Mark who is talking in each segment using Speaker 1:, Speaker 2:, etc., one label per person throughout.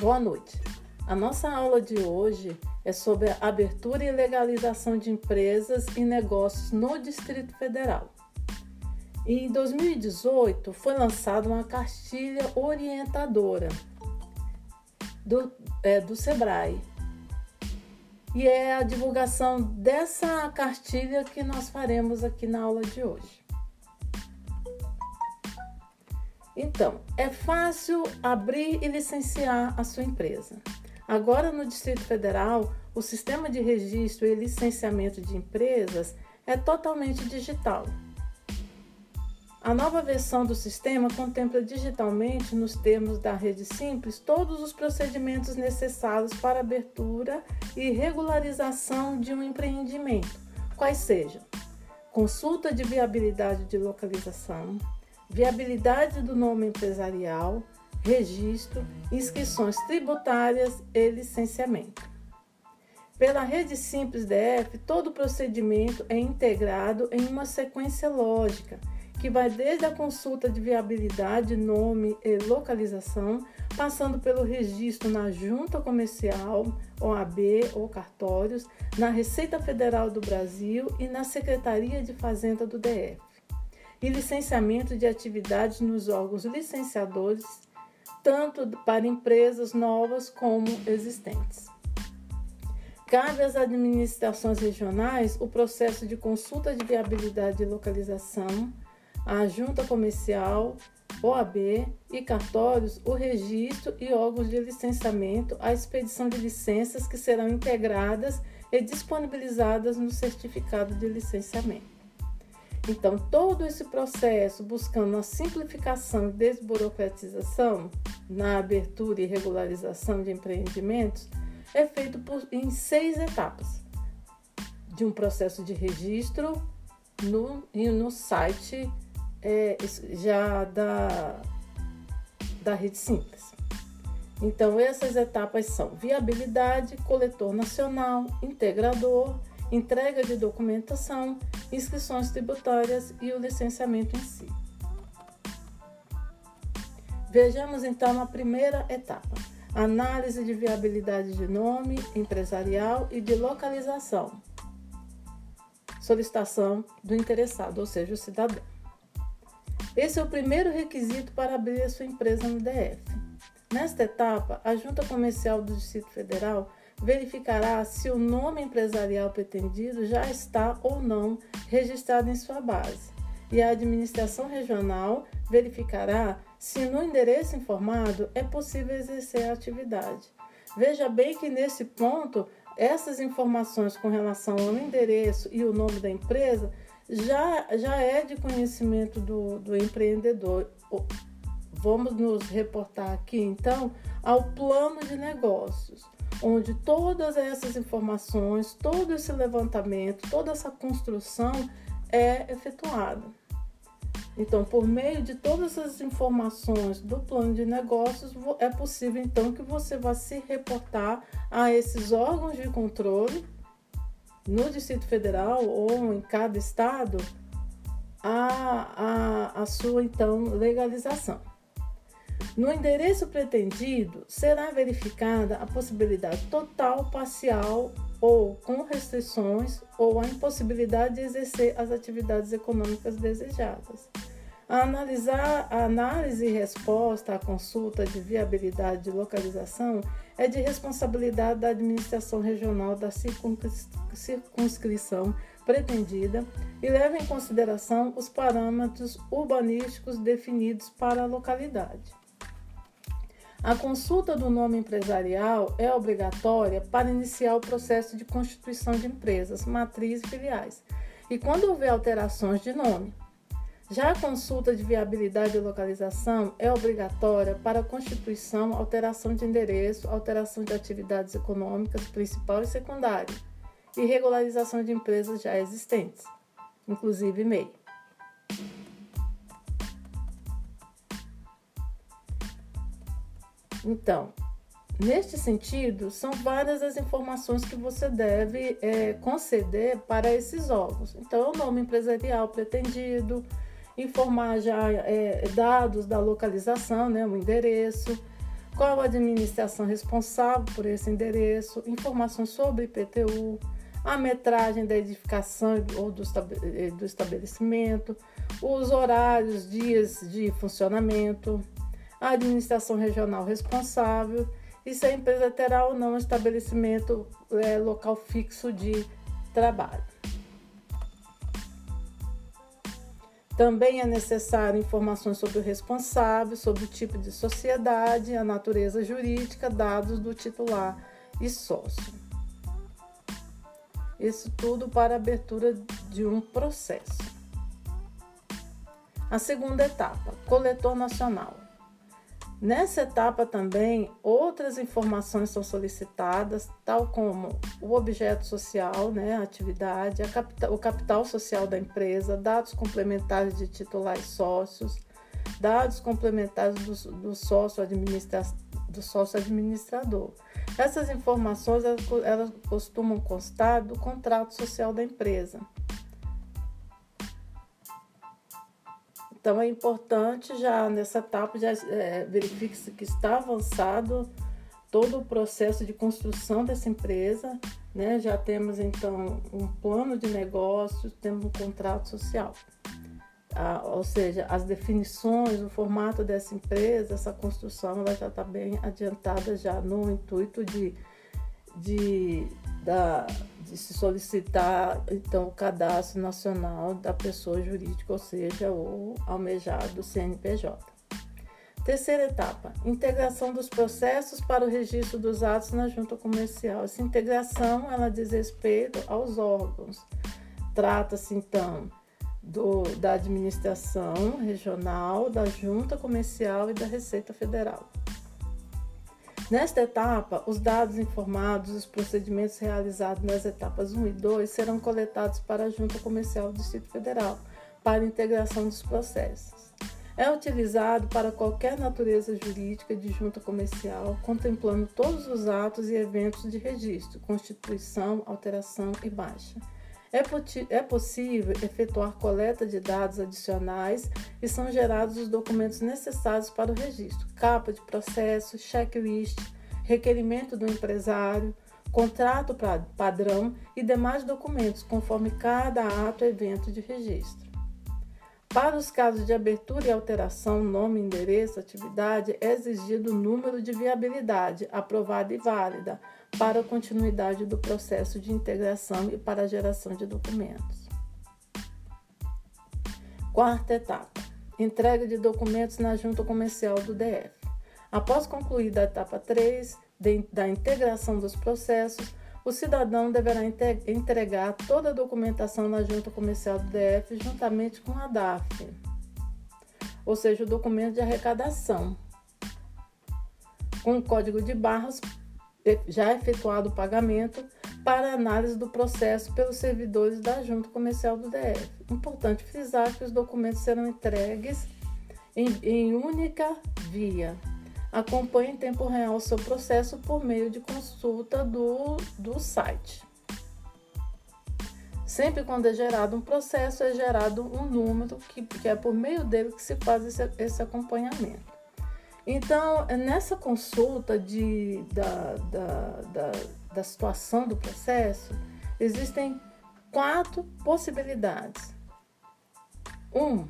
Speaker 1: Boa noite. A nossa aula de hoje é sobre a abertura e legalização de empresas e negócios no Distrito Federal. Em 2018 foi lançada uma cartilha orientadora do, é, do SEBRAE. E é a divulgação dessa cartilha que nós faremos aqui na aula de hoje. Então, é fácil abrir e licenciar a sua empresa. Agora, no Distrito Federal, o sistema de registro e licenciamento de empresas é totalmente digital. A nova versão do sistema contempla digitalmente, nos termos da rede simples, todos os procedimentos necessários para abertura e regularização de um empreendimento, quais sejam consulta de viabilidade de localização, viabilidade do nome empresarial, registro, inscrições tributárias e licenciamento. Pela rede Simples DF, todo o procedimento é integrado em uma sequência lógica que vai desde a consulta de viabilidade, nome e localização, passando pelo registro na Junta Comercial, OAB ou cartórios, na Receita Federal do Brasil e na Secretaria de Fazenda do DF e licenciamento de atividades nos órgãos licenciadores, tanto para empresas novas como existentes. Cabe às administrações regionais o processo de consulta de viabilidade e localização, à junta comercial, OAB e cartórios, o registro e órgãos de licenciamento, a expedição de licenças que serão integradas e disponibilizadas no certificado de licenciamento. Então, todo esse processo buscando a simplificação e desburocratização na abertura e regularização de empreendimentos é feito por, em seis etapas. De um processo de registro no, no site é, já da, da rede simples. Então, essas etapas são viabilidade, coletor nacional, integrador, entrega de documentação, inscrições tributárias e o licenciamento em si. Vejamos então a primeira etapa: análise de viabilidade de nome empresarial e de localização. Solicitação do interessado, ou seja, o cidadão. Esse é o primeiro requisito para abrir a sua empresa no DF. Nesta etapa, a Junta Comercial do Distrito Federal verificará se o nome empresarial pretendido já está ou não registrado em sua base. E a administração regional verificará se no endereço informado é possível exercer a atividade. Veja bem que nesse ponto, essas informações com relação ao endereço e o nome da empresa já, já é de conhecimento do, do empreendedor. Vamos nos reportar aqui então ao plano de negócios onde todas essas informações, todo esse levantamento, toda essa construção é efetuada. Então, por meio de todas essas informações do plano de negócios, é possível então que você vá se reportar a esses órgãos de controle no Distrito Federal ou em cada estado a, a, a sua então legalização. No endereço pretendido, será verificada a possibilidade total, parcial ou com restrições ou a impossibilidade de exercer as atividades econômicas desejadas. A analisar a análise e resposta à consulta de viabilidade de localização é de responsabilidade da administração regional da circunscrição pretendida e leva em consideração os parâmetros urbanísticos definidos para a localidade. A consulta do nome empresarial é obrigatória para iniciar o processo de constituição de empresas, matriz e filiais, e quando houver alterações de nome. Já a consulta de viabilidade e localização é obrigatória para constituição, alteração de endereço, alteração de atividades econômicas principal e secundária e regularização de empresas já existentes, inclusive MEI. Então, neste sentido, são várias as informações que você deve é, conceder para esses órgãos. Então, é o nome empresarial pretendido, informar já é, dados da localização, né, o endereço, qual a administração responsável por esse endereço, informações sobre IPTU, a metragem da edificação ou do estabelecimento, os horários, dias de funcionamento, a administração regional responsável e se a empresa terá ou não estabelecimento é, local fixo de trabalho. Também é necessário informações sobre o responsável, sobre o tipo de sociedade, a natureza jurídica, dados do titular e sócio. Isso tudo para abertura de um processo. A segunda etapa, coletor nacional. Nessa etapa também, outras informações são solicitadas, tal como o objeto social, né, a atividade, a o capital social da empresa, dados complementares de titulares sócios, dados complementares do, do, sócio, administra, do sócio administrador. Essas informações elas, elas costumam constar do contrato social da empresa. Então é importante já nessa etapa já é, verifique-se que está avançado todo o processo de construção dessa empresa, né? Já temos então um plano de negócios, temos um contrato social. Ah, ou seja, as definições, o formato dessa empresa, essa construção, ela já está bem adiantada já no intuito de, de da, de se solicitar então o cadastro nacional da pessoa jurídica, ou seja, o almejado CNPJ. Terceira etapa, integração dos processos para o registro dos atos na junta comercial. Essa integração, ela diz respeito aos órgãos. Trata-se então do, da administração regional, da junta comercial e da Receita Federal. Nesta etapa, os dados informados, os procedimentos realizados nas etapas 1 e 2 serão coletados para a Junta Comercial do Distrito Federal para integração dos processos. É utilizado para qualquer natureza jurídica de junta comercial, contemplando todos os atos e eventos de registro, constituição, alteração e baixa. É, é possível efetuar coleta de dados adicionais e são gerados os documentos necessários para o registro: capa de processo, checklist, requerimento do empresário, contrato padrão e demais documentos, conforme cada ato evento de registro. Para os casos de abertura e alteração, nome, endereço, atividade, é exigido o número de viabilidade aprovada e válida para a continuidade do processo de integração e para a geração de documentos. Quarta etapa: entrega de documentos na junta comercial do DF. Após concluída a etapa 3 de, da integração dos processos, o cidadão deverá entregar toda a documentação na junta comercial do DF juntamente com a DAF, ou seja, o documento de arrecadação, com o código de barras já efetuado o pagamento para análise do processo pelos servidores da junta comercial do DF. Importante frisar que os documentos serão entregues em, em única via acompanhe em tempo real o seu processo por meio de consulta do, do site. Sempre quando é gerado um processo, é gerado um número que, que é por meio dele que se faz esse, esse acompanhamento. Então, nessa consulta de, da, da, da, da situação do processo, existem quatro possibilidades. Um,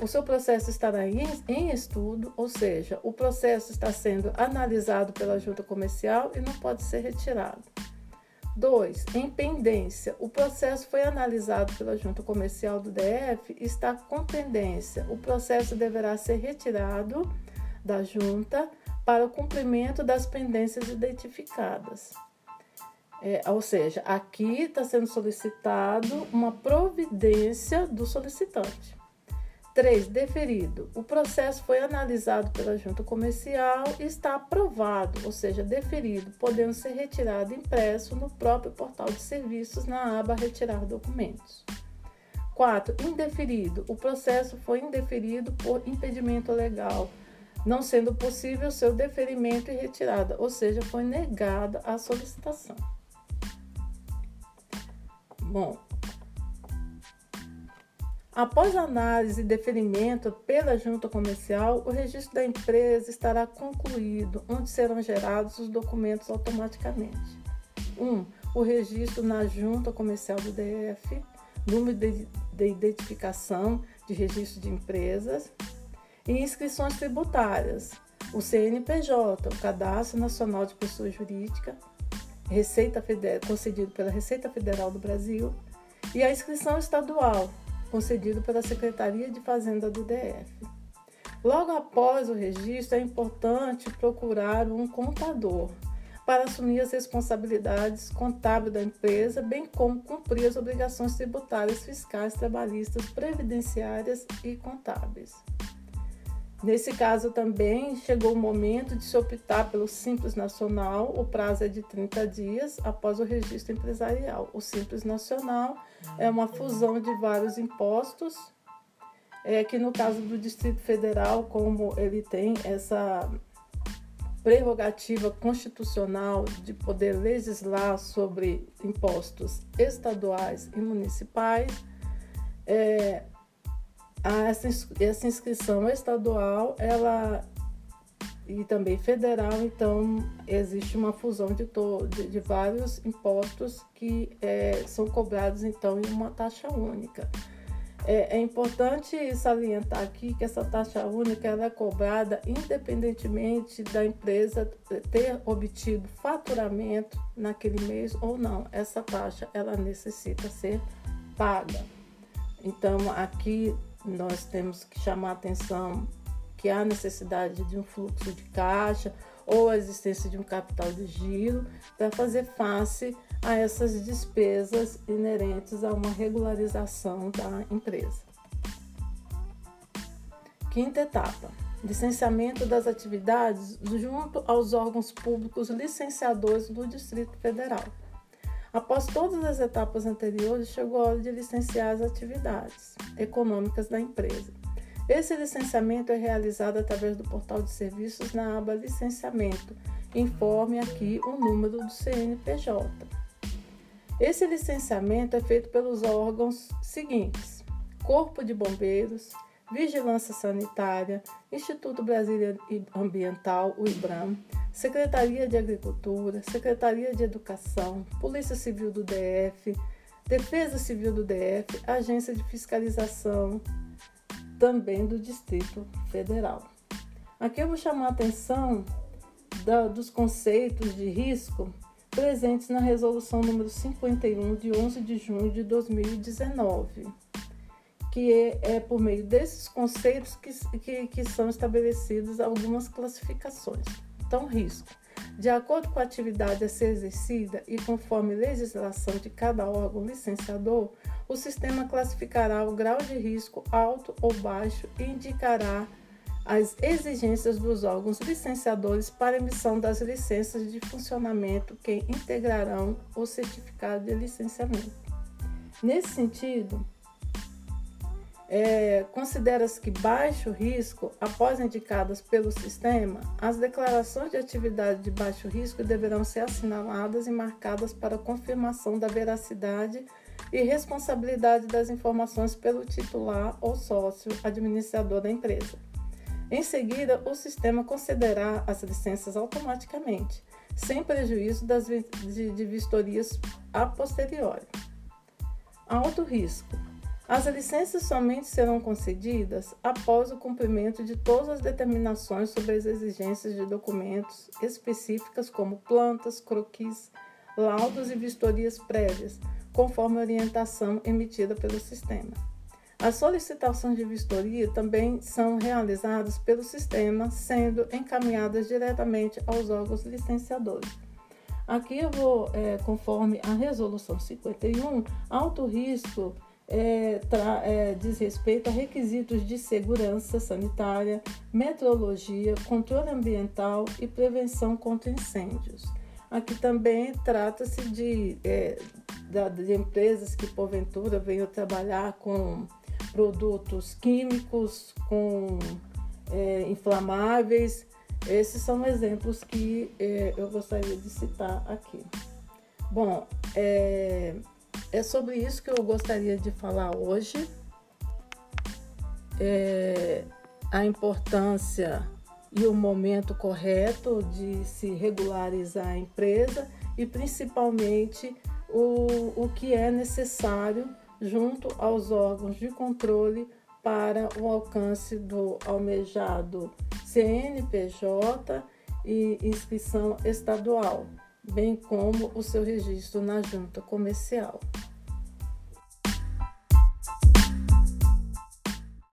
Speaker 1: o seu processo estará em, em estudo, ou seja, o processo está sendo analisado pela junta comercial e não pode ser retirado. 2. Em pendência. O processo foi analisado pela junta comercial do DF e está com pendência. O processo deverá ser retirado da junta para o cumprimento das pendências identificadas. É, ou seja, aqui está sendo solicitado uma providência do solicitante. 3. Deferido. O processo foi analisado pela junta comercial e está aprovado, ou seja, deferido, podendo ser retirado impresso no próprio portal de serviços na aba Retirar documentos. 4. Indeferido. O processo foi indeferido por impedimento legal, não sendo possível seu deferimento e retirada, ou seja, foi negada a solicitação. Bom, Após análise e deferimento pela junta comercial, o registro da empresa estará concluído, onde serão gerados os documentos automaticamente. 1. Um, o registro na junta comercial do DF, número de, de identificação de registro de empresas e inscrições tributárias, o CNPJ, o Cadastro Nacional de Pessoa Jurídica, Receita Federal, concedido pela Receita Federal do Brasil, e a inscrição estadual, concedido pela Secretaria de Fazenda do DF. Logo após o registro, é importante procurar um contador para assumir as responsabilidades contábeis da empresa, bem como cumprir as obrigações tributárias, fiscais, trabalhistas, previdenciárias e contábeis. Nesse caso também chegou o momento de se optar pelo Simples Nacional, o prazo é de 30 dias após o registro empresarial. O Simples Nacional é uma fusão de vários impostos, é que no caso do Distrito Federal, como ele tem essa prerrogativa constitucional de poder legislar sobre impostos estaduais e municipais, é, essa, essa inscrição estadual ela e também federal, então existe uma fusão de, to, de, de vários impostos que é, são cobrados então em uma taxa única. É, é, importante salientar aqui que essa taxa única ela é cobrada independentemente da empresa ter obtido faturamento naquele mês ou não. Essa taxa ela necessita ser paga. Então aqui nós temos que chamar a atenção que há necessidade de um fluxo de caixa ou a existência de um capital de giro para fazer face a essas despesas inerentes a uma regularização da empresa. Quinta etapa: licenciamento das atividades junto aos órgãos públicos licenciadores do Distrito Federal. Após todas as etapas anteriores, chegou a hora de licenciar as atividades econômicas da empresa. Esse licenciamento é realizado através do portal de serviços na aba Licenciamento. Informe aqui o número do CNPJ. Esse licenciamento é feito pelos órgãos seguintes: Corpo de Bombeiros, Vigilância Sanitária, Instituto Brasileiro Ambiental, o IBRAM, Secretaria de Agricultura, Secretaria de Educação, Polícia Civil do DF, Defesa Civil do DF, Agência de Fiscalização, também do Distrito Federal. Aqui eu vou chamar a atenção da, dos conceitos de risco presentes na Resolução número 51, de 11 de junho de 2019, que é, é por meio desses conceitos que, que, que são estabelecidas algumas classificações. Então, risco. De acordo com a atividade a ser exercida e conforme legislação de cada órgão licenciador, o sistema classificará o grau de risco alto ou baixo e indicará as exigências dos órgãos licenciadores para emissão das licenças de funcionamento que integrarão o certificado de licenciamento. Nesse sentido, é, considera-se que baixo risco, após indicadas pelo sistema, as declarações de atividade de baixo risco deverão ser assinaladas e marcadas para confirmação da veracidade e responsabilidade das informações pelo titular ou sócio administrador da empresa. Em seguida, o sistema concederá as licenças automaticamente, sem prejuízo das, de, de vistorias a posteriori. Alto risco as licenças somente serão concedidas após o cumprimento de todas as determinações sobre as exigências de documentos específicas, como plantas, croquis, laudos e vistorias prévias, conforme a orientação emitida pelo sistema. As solicitações de vistoria também são realizadas pelo sistema, sendo encaminhadas diretamente aos órgãos licenciadores. Aqui eu vou, é, conforme a Resolução 51, alto risco é, é, diz respeito a requisitos de segurança sanitária, metrologia, controle ambiental e prevenção contra incêndios. Aqui também trata-se de, é, de empresas que, porventura, venham trabalhar com produtos químicos, com é, inflamáveis. Esses são exemplos que é, eu gostaria de citar aqui. Bom, é, é sobre isso que eu gostaria de falar hoje. é, a importância e o momento correto de se regularizar a empresa e principalmente o, o que é necessário junto aos órgãos de controle para o alcance do almejado CNPJ e inscrição estadual, bem como o seu registro na junta comercial.